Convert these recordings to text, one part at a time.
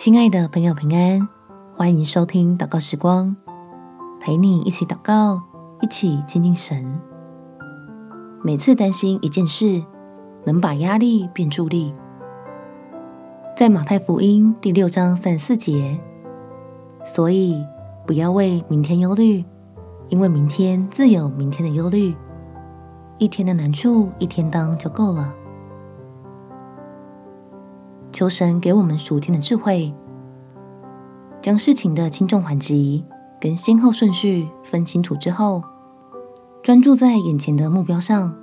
亲爱的朋友，平安，欢迎收听祷告时光，陪你一起祷告，一起亲近神。每次担心一件事，能把压力变助力。在马太福音第六章三十四节，所以不要为明天忧虑，因为明天自有明天的忧虑，一天的难处一天当就够了。求神给我们属天的智慧，将事情的轻重缓急跟先后顺序分清楚之后，专注在眼前的目标上，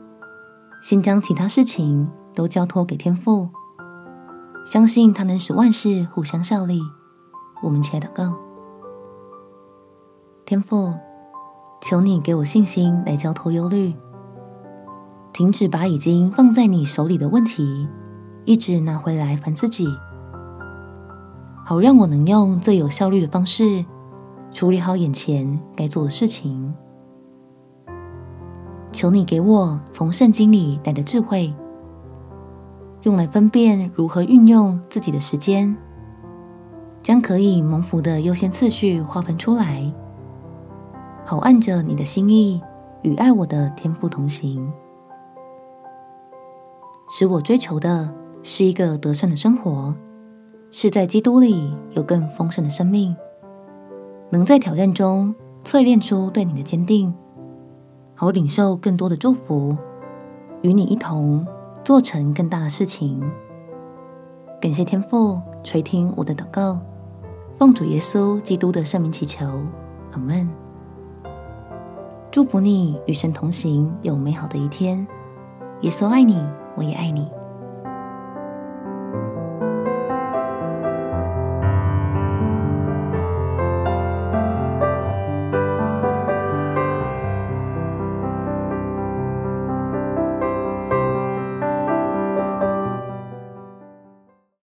先将其他事情都交托给天父，相信他能使万事互相效力。我们且祷告，天父，求你给我信心来交托忧虑，停止把已经放在你手里的问题。一直拿回来烦自己，好让我能用最有效率的方式处理好眼前该做的事情。求你给我从圣经里来的智慧，用来分辨如何运用自己的时间，将可以蒙福的优先次序划分出来，好按着你的心意与爱我的天赋同行，使我追求的。是一个得胜的生活，是在基督里有更丰盛的生命，能在挑战中淬炼出对你的坚定，好领受更多的祝福，与你一同做成更大的事情。感谢天父垂听我的祷告，奉主耶稣基督的圣名祈求，阿门。祝福你与神同行，有美好的一天。耶稣爱你，我也爱你。